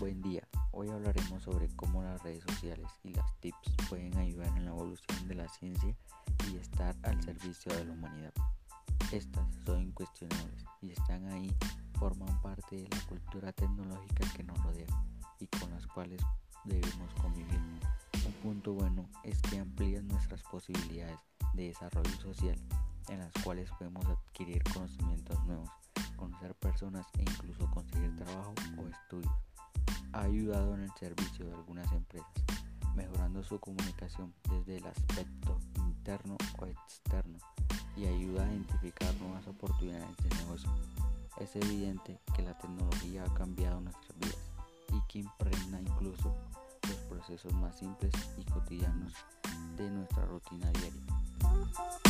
Buen día, hoy hablaremos sobre cómo las redes sociales y las TIPS pueden ayudar en la evolución de la ciencia y estar al servicio de la humanidad. Estas son incuestionables y están ahí, forman parte de la cultura tecnológica que nos rodea y con las cuales debemos convivir. Un punto bueno es que amplían nuestras posibilidades de desarrollo social en las cuales podemos adquirir conocimientos nuevos, conocer personas e incluso ha ayudado en el servicio de algunas empresas, mejorando su comunicación desde el aspecto interno o externo y ayuda a identificar nuevas oportunidades de negocio. Es evidente que la tecnología ha cambiado nuestras vidas y que impregna incluso los procesos más simples y cotidianos de nuestra rutina diaria.